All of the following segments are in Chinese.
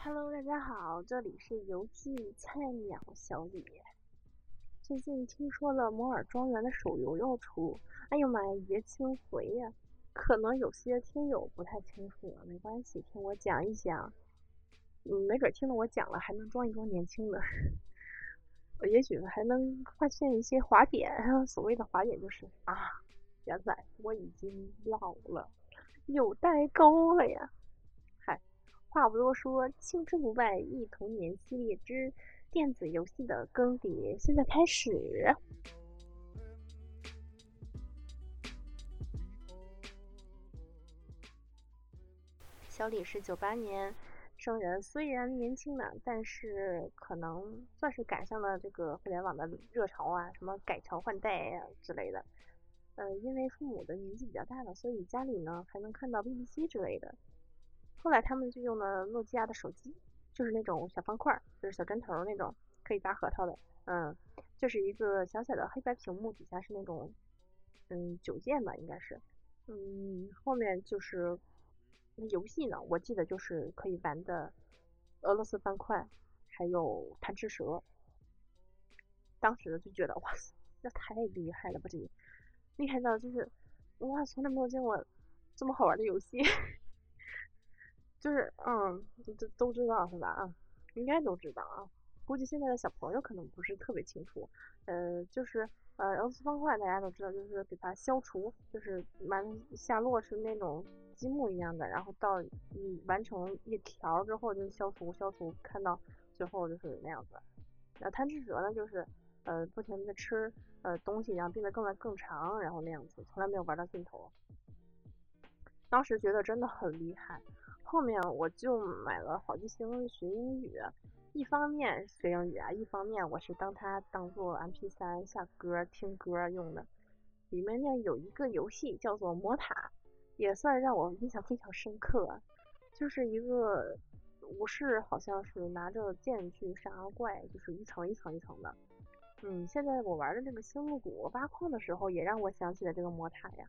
Hello，大家好，这里是游戏菜鸟小李。最近听说了摩尔庄园的手游要出，哎呦妈呀，爷青回呀！可能有些听友不太清楚，没关系，听我讲一讲。嗯，没准听了我讲了，还能装一装年轻的。我也许还能发现一些滑点。所谓的滑点就是啊，原来我已经老了，有代沟了呀。话不多说，青春不败忆童年系列之电子游戏的更迭现在开始。小李是九八年生人，虽然年轻呢，但是可能算是赶上了这个互联网的热潮啊，什么改朝换代呀之类的。呃，因为父母的年纪比较大了，所以家里呢还能看到 BBC 之类的。后来他们就用了诺基亚的手机，就是那种小方块，就是小针头那种，可以拔核桃的。嗯，就是一个小小的黑白屏幕，底下是那种嗯九键吧，应该是。嗯，后面就是。那游戏呢？我记得就是可以玩的俄罗斯方块，还有贪吃蛇。当时就觉得哇塞，那太厉害了吧！这厉害到就是哇，从来没有见过这么好玩的游戏。就是嗯，都都知道是吧？啊，应该都知道啊。估计现在的小朋友可能不是特别清楚。呃，就是呃，俄罗斯方块大家都知道，就是给它消除，就是完下落是那种。积木一样的，然后到你完成一条之后就消除消除，看到最后就是那样子。那贪吃蛇呢，就是呃不停的吃呃东西，然后变得更来更长，然后那样子，从来没有玩到尽头。当时觉得真的很厉害，后面我就买了好记星学英语，一方面学英语啊，一方面我是当它当做 MP3 下歌听歌用的。里面呢有一个游戏叫做魔塔。也算让我印象非常深刻，就是一个武士，好像是拿着剑去杀怪，就是一层一层一层的。嗯，现在我玩的这个星露谷挖矿的时候，也让我想起了这个魔塔呀。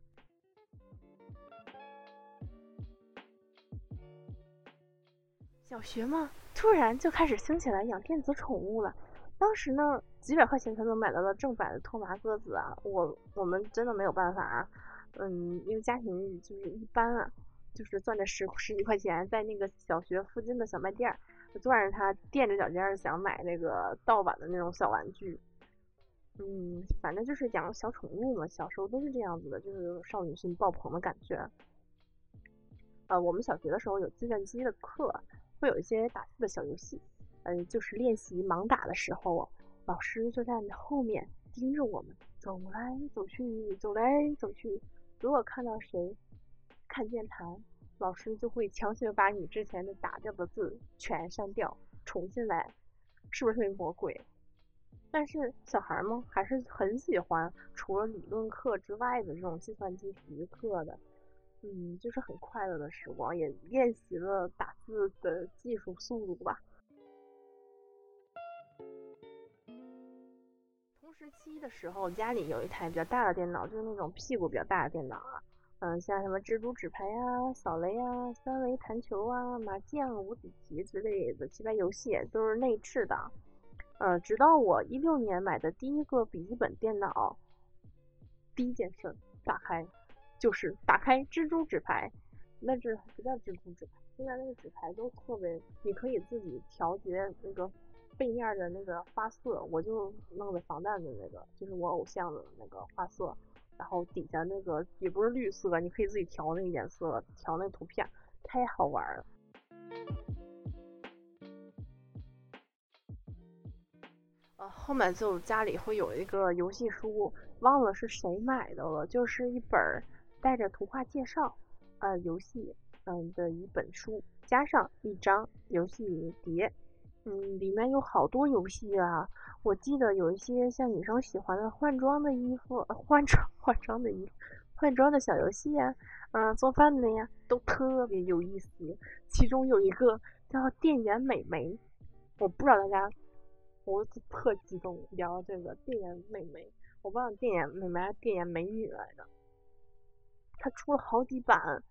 小学嘛，突然就开始兴起来养电子宠物了。当时呢，几百块钱才能买到了正版的托麻鸽子啊，我我们真的没有办法啊。嗯，因为家庭就是一般啊，就是攥着十十几块钱，在那个小学附近的小卖店儿，攥着它垫着脚尖想买那个盗版的那种小玩具。嗯，反正就是养小宠物嘛，小时候都是这样子的，就是少女心爆棚的感觉。呃，我们小学的时候有计算机的课，会有一些打字的小游戏，嗯，就是练习盲打的时候，老师就在你后面盯着我们，走来走去，走来走去。如果看到谁看键盘，老师就会强行把你之前的打掉的字全删掉，重新来，是不是特别魔鬼？但是小孩们还是很喜欢除了理论课之外的这种计算机体育课的，嗯，就是很快乐的时光，也练习了打字的技术速度吧。同时期的时候，家里有一台比较大的电脑，就是那种屁股比较大的电脑啊。嗯，像什么蜘蛛纸牌呀、扫雷啊、三维弹球啊、麻将、五子棋之类的棋牌游戏都是内置的。嗯，直到我一六年买的第一个笔记本电脑，第一件事打开就是打开蜘蛛纸牌。那是不叫蜘蛛纸牌，现在那个纸牌都特别，你可以自己调节那个。背面的那个花色，我就弄的防弹的那个，就是我偶像的那个花色。然后底下那个也不是绿色，你可以自己调那个颜色，调那个图片，太好玩了。呃，后面就家里会有一个游戏书，忘了是谁买的了，就是一本带着图画介绍，呃，游戏嗯的一本书，加上一张游戏碟。嗯，里面有好多游戏啊！我记得有一些像女生喜欢的换装的衣服、换装换装的衣服、换装的小游戏呀，嗯，做饭的呀，都特别有意思。其中有一个叫《电眼美眉》，我不知道大家，我特激动聊这个《电眼美眉》，我忘了《电眼美眉》还是《电眼美女》来着。它出了好几版，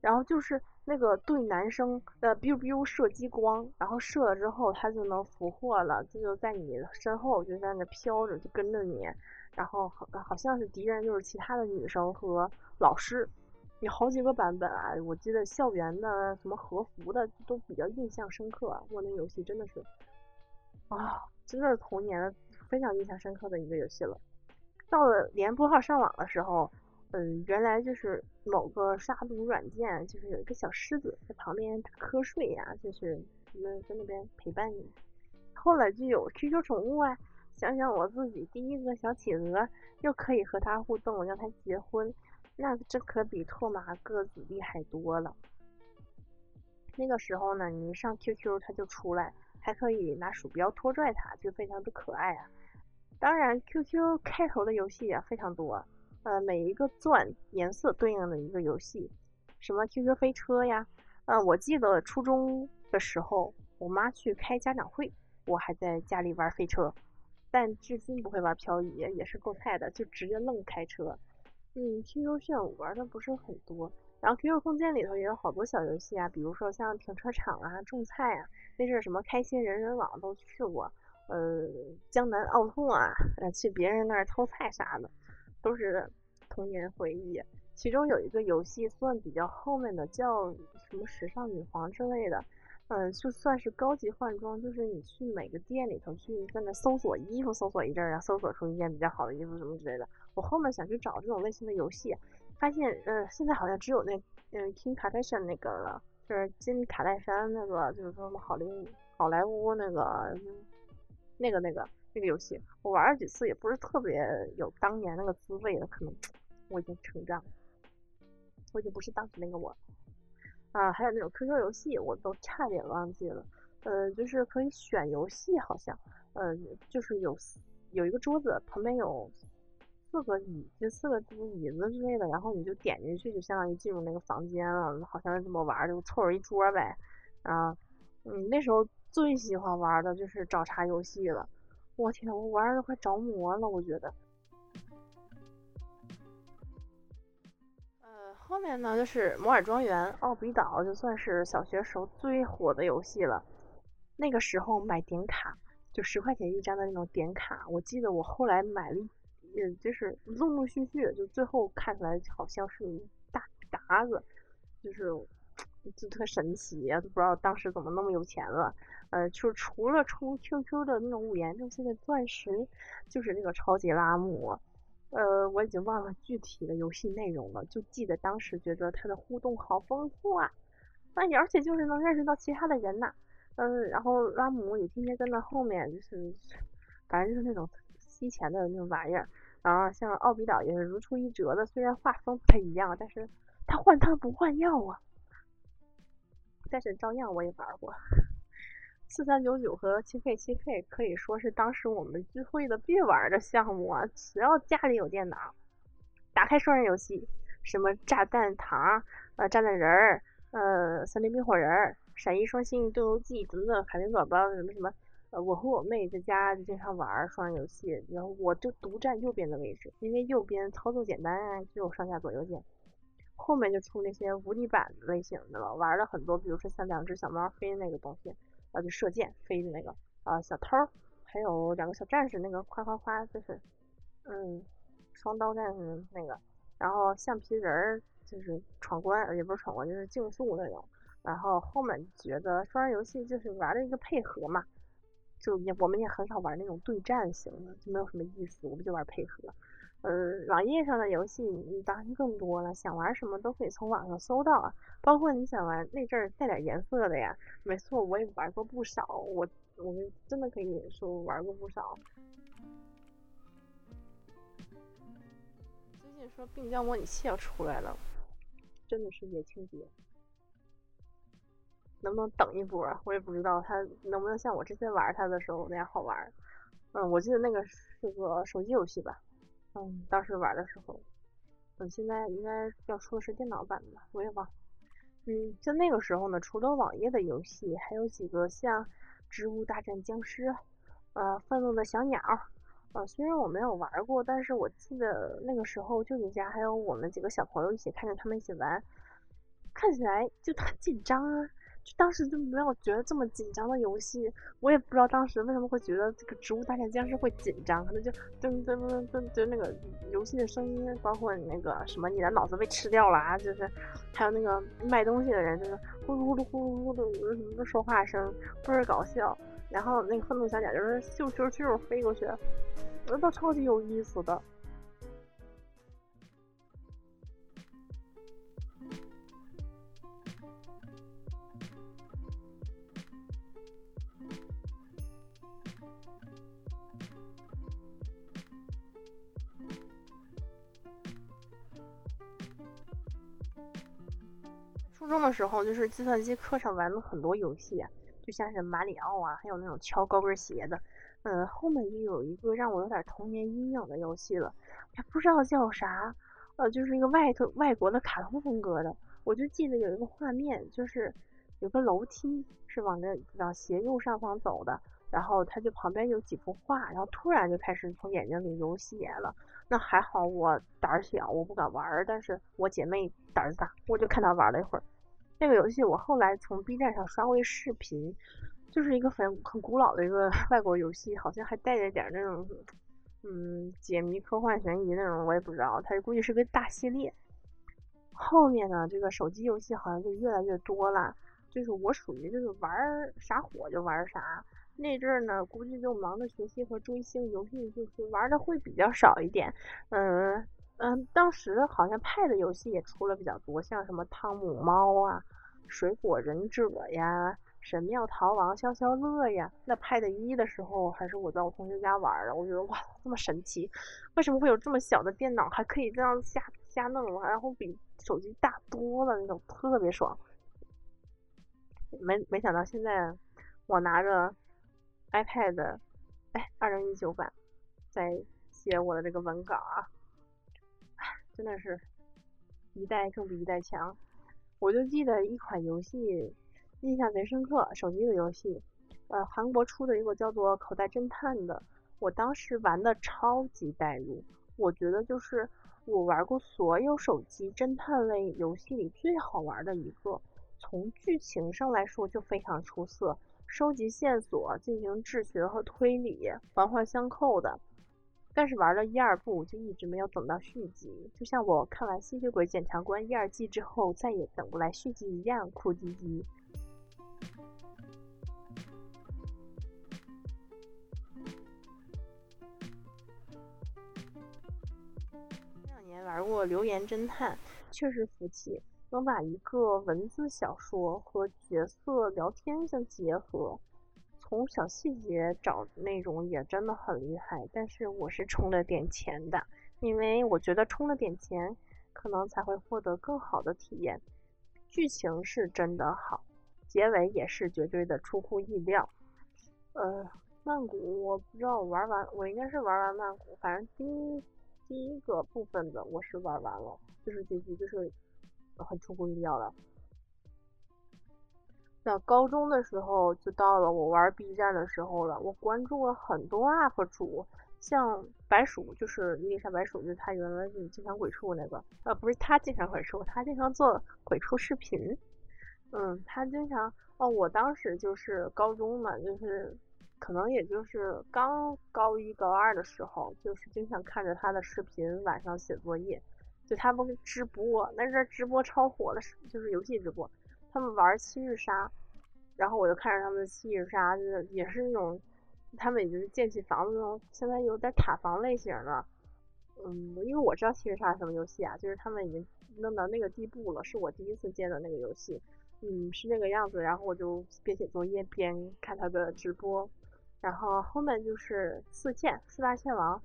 然后就是那个对男生的 biu biu 射激光，然后射了之后他就能俘获了，这就在你身后就在那飘着，就跟着你，然后好好像是敌人就是其他的女生和老师，有好几个版本啊，我记得校园的什么和服的都比较印象深刻，我那游戏真的是啊，真的是童年非常印象深刻的一个游戏了。到了连拨号上网的时候。嗯，原来就是某个杀毒软件，就是有一个小狮子在旁边打瞌睡呀，就是在在那边陪伴你。后来就有 QQ 宠物啊，想想我自己第一个小企鹅，又可以和它互动，让它结婚，那这可比拓麻个子厉害多了。那个时候呢，你上 QQ 它就出来，还可以拿鼠标拖拽它，就非常的可爱啊。当然，QQ 开头的游戏也非常多。呃，每一个钻颜色对应的一个游戏，什么 QQ 飞车呀，呃，我记得初中的时候，我妈去开家长会，我还在家里玩飞车，但至今不会玩漂移，也是够菜的，就直接愣开车。嗯，QQ 炫舞玩的不是很多，然后 QQ 空间里头也有好多小游戏啊，比如说像停车场啊、种菜啊，那阵什么开心人人网都去过，呃，江南奥拓啊，去别人那儿偷菜啥的，都是。童年回忆，其中有一个游戏算比较后面的，叫什么时尚女皇之类的，嗯，就算是高级换装，就是你去每个店里头去在那搜索衣服，搜索一阵儿，然后搜索出一件比较好的衣服什么之类的。我后面想去找这种类型的游戏，发现，嗯，现在好像只有那，嗯，King Kardashian 那个了，就是金卡戴珊那个，就是说什么好莱好莱坞那个，那个那个这个游戏，我玩了几次也不是特别有当年那个滋味了，可能。我已经成长，我已经不是当时那个我啊。还有那种 QQ 游戏，我都差点忘记了。呃，就是可以选游戏，好像，呃，就是有有一个桌子，旁边有四个椅，就四个椅子之类的，然后你就点进去，就相当于进入那个房间了，好像是这么玩，就凑着一桌呗。啊，嗯，那时候最喜欢玩的就是找茬游戏了。我天，我玩的快着魔了，我觉得。呃后面呢，就是摩尔庄园、奥比岛，就算是小学时候最火的游戏了。那个时候买点卡，就十块钱一张的那种点卡。我记得我后来买了，也就是陆陆续续，就最后看出来好像是一大沓子，就是 就特神奇呀，都不知道当时怎么那么有钱了。呃，就是除了充 QQ 的那种五颜六色的钻石，就是那个超级拉姆。呃，我已经忘了具体的游戏内容了，就记得当时觉得它的互动好丰富啊，那而且就是能认识到其他的人呐，嗯，然后拉姆也天天跟在后面，就是，反正就是那种吸钱的那种玩意儿，然后像奥比岛也是如出一辙的，虽然画风不太一样，但是他换汤不换药啊，但是照样我也玩过。四三九九和七 K 七 K 可以说是当时我们聚会的必玩的项目啊！只要家里有电脑，打开双人游戏，什么炸弹糖、呃炸弹人儿、呃森林冰火人、闪一双星、斗游记等等，海绵宝宝什么什么，呃我和我妹在家就经常玩双人游戏，然后我就独占右边的位置，因为右边操作简单啊，就有上下左右键。后面就出那些无敌版类型的了，玩了很多，比如说像两只小猫飞那个东西。就射箭飞的那个啊，小偷，还有两个小战士，那个夸夸夸，就是，嗯，双刀战士那个，然后橡皮人儿就是闯关，也不是闯关，就是竞速那种。然后后面觉得双人游戏就是玩的一个配合嘛，就也我们也很少玩那种对战型的，就没有什么意思，我们就玩配合。呃，网页上的游戏你当然更多了，想玩什么都可以从网上搜到啊，包括你想玩那阵儿带点颜色的呀。没错，我也玩过不少，我我们真的可以说玩过不少。最近说病娇模拟器要出来了，真的是野情节，能不能等一波啊？我也不知道它能不能像我之前玩它的时候那样好玩。嗯，我记得那个是个手机游戏吧。嗯，当时玩的时候，嗯，现在应该要出的是电脑版的吧，我也忘。嗯，就那个时候呢，除了网页的游戏，还有几个像《植物大战僵尸》、呃，《愤怒的小鸟》。呃，虽然我没有玩过，但是我记得那个时候舅舅家还有我们几个小朋友一起看着他们一起玩，看起来就很紧张啊。当时就没有觉得这么紧张的游戏，我也不知道当时为什么会觉得这个《植物大战僵尸》会紧张，可能就噔噔噔噔噔，就那个游戏的声音，包括你那个什么，你的脑子被吃掉了啊，就是还有那个卖东西的人，就是呼噜呼噜呼噜呼噜什么的说话声，倍儿搞笑。然后那个愤怒小姐就是咻咻咻飞过去，我觉得都超级有意思的。初中的时候，就是计算机课上玩了很多游戏，就像是马里奥啊，还有那种敲高跟鞋的。嗯，后面就有一个让我有点童年阴影的游戏了，也不知道叫啥，呃，就是一个外头外国的卡通风格的。我就记得有一个画面，就是有个楼梯是往着往斜右上方走的，然后它就旁边有几幅画，然后突然就开始从眼睛里流血了。那还好，我胆儿小，我不敢玩儿。但是我姐妹胆子大，我就看她玩了一会儿。那个游戏我后来从 B 站上刷过一视频，就是一个很很古老的一个 外国游戏，好像还带着点那种，嗯，解谜、科幻、悬疑那种，我也不知道。它估计是个大系列。后面呢，这个手机游戏好像就越来越多了。就是我属于就是玩啥火就玩啥。那阵儿呢，估计就忙着学习和追星，游戏就是玩的会比较少一点。嗯嗯，当时好像 Pad 游戏也出了比较多，像什么汤姆猫啊、水果忍者呀、神庙逃亡、消消乐呀。那 Pad 一的时候，还是我在我同学家玩的，我觉得哇，这么神奇！为什么会有这么小的电脑还可以这样瞎瞎弄？然后比手机大多了那种，特别爽。没没想到现在我拿着。iPad，哎，二零一九版，在写我的这个文稿啊，真的是一代更比一代强。我就记得一款游戏印象贼深刻，手机的游戏，呃，韩国出的一个叫做《口袋侦探》的，我当时玩的超级代入，我觉得就是我玩过所有手机侦探类游戏里最好玩的一个，从剧情上来说就非常出色。收集线索，进行智学和推理，环环相扣的。但是玩了一二部就一直没有等到续集，就像我看完《吸血鬼检察官》一二季之后再也等不来续集一样，哭唧唧。这两年玩过《留言侦探》，确实服气。能把一个文字小说和角色聊天相结合，从小细节找内容也真的很厉害。但是我是充了点钱的，因为我觉得充了点钱，可能才会获得更好的体验。剧情是真的好，结尾也是绝对的出乎意料。呃，曼谷我不知道玩完，我应该是玩完曼谷，反正第一第一个部分的我是玩完了，就是结局就是。很出乎意料的。那高中的时候就到了我玩 B 站的时候了，我关注了很多 UP 主，像白鼠，就是伊丽莎白鼠，就是他原来是经常鬼畜那个，呃，不是他经常鬼畜，他经常做鬼畜视频。嗯，他经常，哦，我当时就是高中嘛，就是可能也就是刚高一高二的时候，就是经常看着他的视频，晚上写作业。就他们直播，那阵直播超火的，就是游戏直播。他们玩七日杀，然后我就看着他们的七日杀，就是也是那种，他们已经建起房子那种，现在有点塔防类型的。嗯，因为我知道七日杀什么游戏啊，就是他们已经弄到那个地步了，是我第一次见的那个游戏。嗯，是那个样子，然后我就边写作业边看他的直播，然后后面就是四剑四大剑王，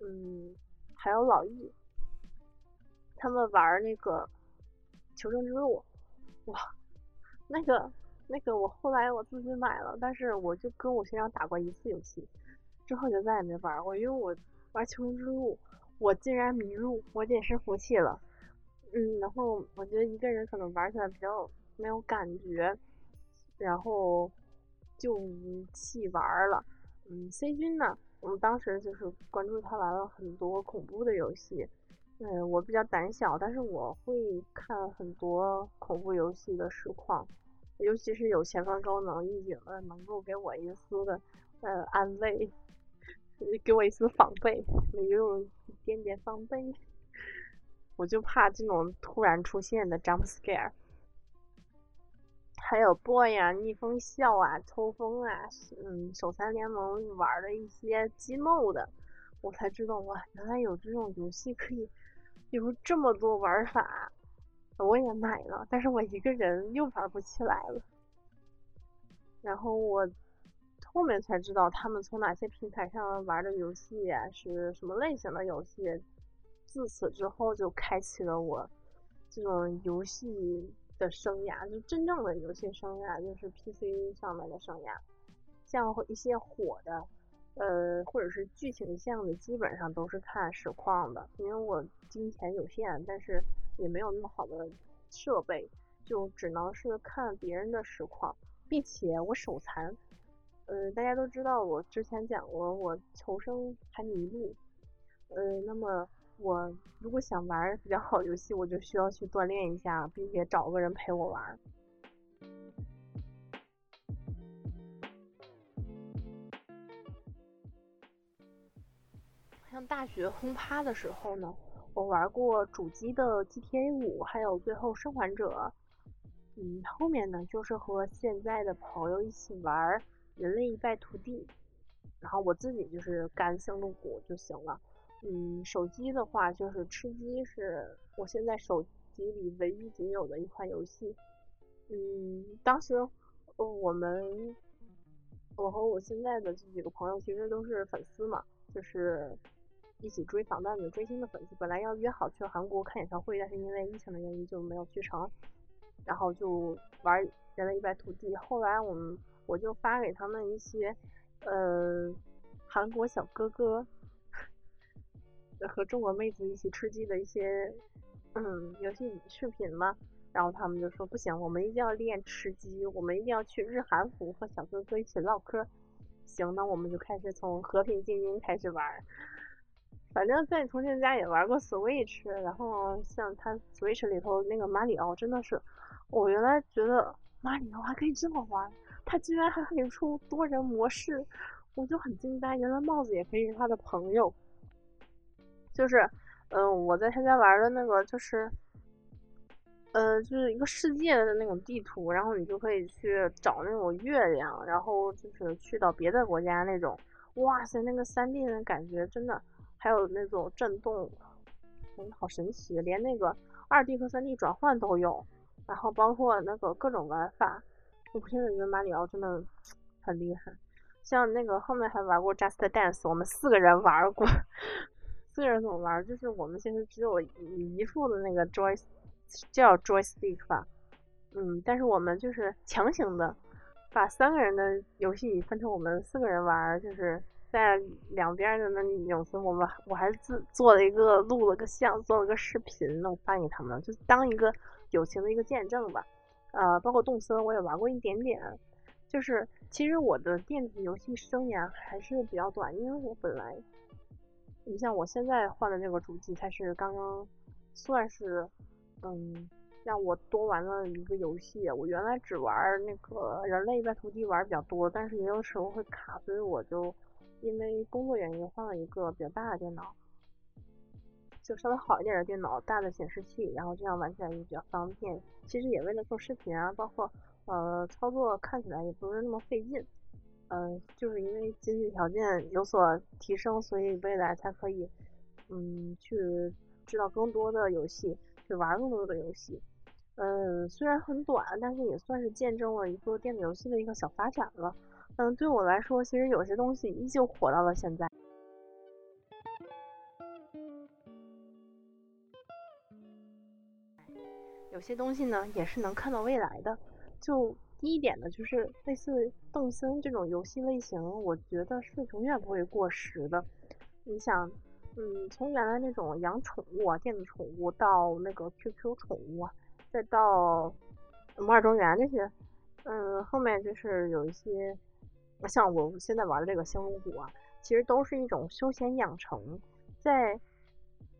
嗯，还有老易。他们玩那个求生之路，哇，那个那个我后来我自己买了，但是我就跟我学长打过一次游戏，之后就再也没玩过，因为我玩求生之路，我竟然迷路，我也是服气了。嗯，然后我觉得一个人可能玩起来比较没有感觉，然后就弃玩了。嗯，C 君呢，我们当时就是关注他玩了很多恐怖的游戏。嗯，我比较胆小，但是我会看很多恐怖游戏的实况，尤其是有前方高能预警的，能够给我一丝的呃安慰，给我一丝防备，也有一点点防备。我就怕这种突然出现的 jump scare，还有 boy 啊、逆风笑啊、抽风啊，嗯，手残联盟玩的一些激 mode，我才知道哇，原来有这种游戏可以。有这么多玩法，我也买了，但是我一个人又玩不起来了。然后我后面才知道他们从哪些平台上玩的游戏呀，是什么类型的游戏。自此之后就开启了我这种游戏的生涯，就真正的游戏生涯，就是 PC 上面的生涯。像一些火的。呃，或者是剧情向的，基本上都是看实况的，因为我金钱有限，但是也没有那么好的设备，就只能是看别人的实况，并且我手残，呃，大家都知道我之前讲过，我求生还迷路，呃，那么我如果想玩比较好游戏，我就需要去锻炼一下，并且找个人陪我玩。像大学轰趴的时候呢，我玩过主机的 GTA 五，还有最后生还者。嗯，后面呢就是和现在的朋友一起玩人类一败涂地，然后我自己就是干星露谷就行了。嗯，手机的话就是吃鸡，是我现在手机里唯一仅有的一款游戏。嗯，当时我们我和我现在的这几个朋友其实都是粉丝嘛，就是。一起追防弹的追星的粉丝，本来要约好去韩国看演唱会，但是因为疫情的原因就没有去成。然后就玩人类一败涂地。后来我们我就发给他们一些呃韩国小哥哥和中国妹子一起吃鸡的一些嗯游戏视频嘛。然后他们就说不行，我们一定要练吃鸡，我们一定要去日韩服和小哥哥一起唠嗑。行，那我们就开始从和平精英开始玩。反正在你同学家也玩过 Switch，然后像他 Switch 里头那个马里奥真的是，我原来觉得马里奥还可以这么玩，他居然还可以出多人模式，我就很惊呆，原来帽子也可以是他的朋友。就是，嗯，我在他家玩的那个就是，呃，就是一个世界的那种地图，然后你就可以去找那种月亮，然后就是去到别的国家那种，哇塞，那个三 D 的感觉真的。还有那种震动，嗯，好神奇，连那个二 D 和三 D 转换都有，然后包括那个各种玩法，我现在觉得马里奥真的很厉害。像那个后面还玩过 Just Dance，我们四个人玩过，四个人怎么玩？就是我们其实只有一副的那个 Joy，叫 Joystick 吧，嗯，但是我们就是强行的把三个人的游戏分成我们四个人玩，就是。在两边的那影子，我们我还自做了一个录了个像，做了个视频，我发给他们，就当一个友情的一个见证吧。呃，包括动森我也玩过一点点，就是其实我的电子游戏生涯还是比较短，因为我本来，你像我现在换的这个主机才是刚刚算是，嗯，让我多玩了一个游戏。我原来只玩那个人类在涂地玩比较多，但是也有时候会卡，所以我就。因为工作原因换了一个比较大的电脑，就稍微好一点的电脑，大的显示器，然后这样玩起来也比较方便。其实也为了做视频啊，包括呃操作看起来也不是那么费劲。嗯，就是因为经济条件有所提升，所以未来才可以嗯去知道更多的游戏，去玩更多的游戏。嗯，虽然很短，但是也算是见证了一个电子游戏的一个小发展了。嗯，对我来说，其实有些东西依旧活到了现在。有些东西呢，也是能看到未来的。就第一点呢，就是类似动森这种游戏类型，我觉得是永远不会过时的。你想，嗯，从原来那种养宠物啊，电子宠物，到那个 QQ 宠物啊，再到摩尔庄园这些，嗯，后面就是有一些。像我现在玩的这个星露谷啊，其实都是一种休闲养成，在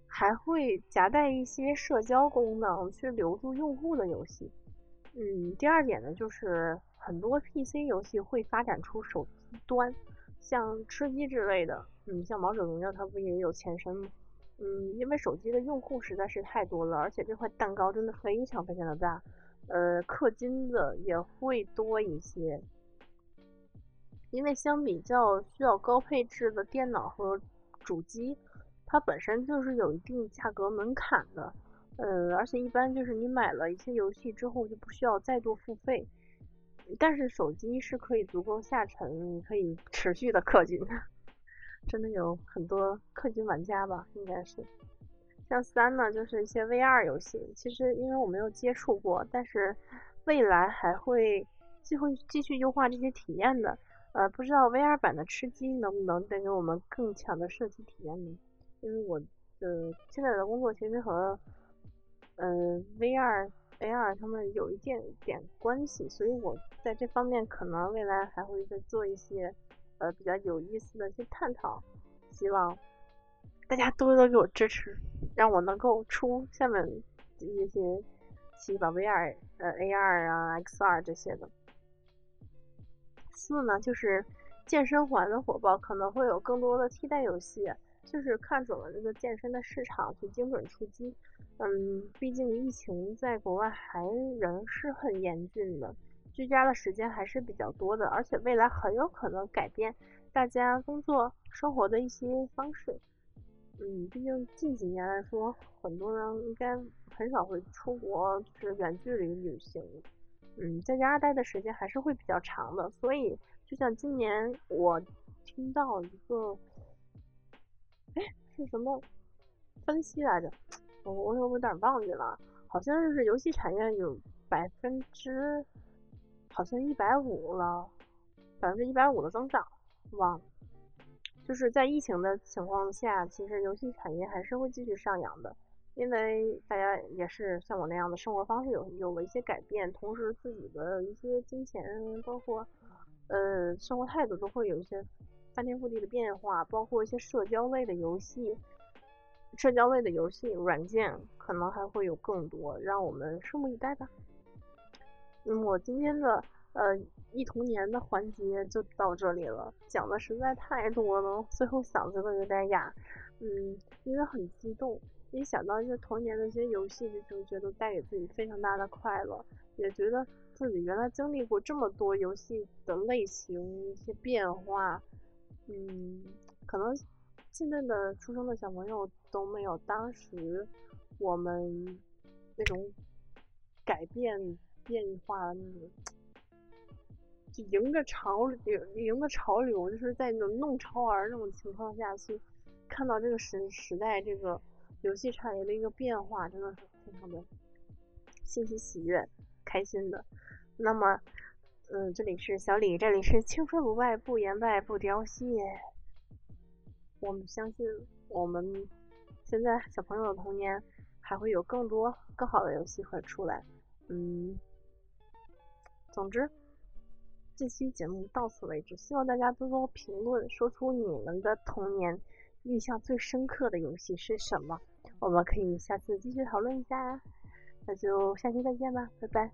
还会夹带一些社交功能去留住用户的游戏。嗯，第二点呢，就是很多 PC 游戏会发展出手机端，像吃鸡之类的。嗯，像王者荣耀它不也有前身吗？嗯，因为手机的用户实在是太多了，而且这块蛋糕真的非常非常的大，呃，氪金的也会多一些。因为相比较需要高配置的电脑和主机，它本身就是有一定价格门槛的，呃，而且一般就是你买了一些游戏之后就不需要再度付费。但是手机是可以足够下沉，可以持续的氪金，真的有很多氪金玩家吧，应该是。像三呢，就是一些 VR 游戏，其实因为我没有接触过，但是未来还会继会继续优化这些体验的。呃，不知道 VR 版的吃鸡能不能带给我们更强的射击体验呢？因为我的现在的工作其实和呃 VR、AR 他们有一点点关系，所以我在这方面可能未来还会再做一些呃比较有意思的一些探讨，希望大家多多给我支持，让我能够出下面一些期吧 VR、呃 AR 啊、XR 这些的。四呢，就是健身环的火爆可能会有更多的替代游戏，就是看准了这个健身的市场去精准出击。嗯，毕竟疫情在国外还仍是很严峻的，居家的时间还是比较多的，而且未来很有可能改变大家工作生活的一些方式。嗯，毕竟近几年来说，很多人应该很少会出国，就是远距离旅行。嗯，在家待的时间还是会比较长的，所以就像今年我听到一个，哎，是什么分析来着？我我有点忘记了，好像是游戏产业有百分之，好像一百五了，百分之一百五的增长，忘了。就是在疫情的情况下，其实游戏产业还是会继续上扬的。因为大家也是像我那样的生活方式有有了一些改变，同时自己的一些金钱，包括呃生活态度都会有一些翻天覆地的变化，包括一些社交类的游戏，社交类的游戏软件可能还会有更多，让我们拭目以待吧。嗯，我今天的呃忆童年的环节就到这里了，讲的实在太多了，最后嗓子都有点哑，嗯，因为很激动。一想到一些童年的一些游戏，就觉得带给自己非常大的快乐，也觉得自己原来经历过这么多游戏的类型一些变化，嗯，可能现在的出生的小朋友都没有当时我们那种改变变化的那种，就迎着潮流，迎着潮流，就是在那种弄潮儿那种情况下去看到这个时时代这个。游戏产业的一个变化，真的是非常的欣喜喜悦、开心的。那么，嗯，这里是小李，这里是青春不败，不言败，不凋谢。我们相信，我们现在小朋友的童年还会有更多更好的游戏会出来。嗯，总之，这期节目到此为止，希望大家多多评论，说出你们的童年印象最深刻的游戏是什么。我们可以下次继续讨论一下，那就下期再见吧，拜拜。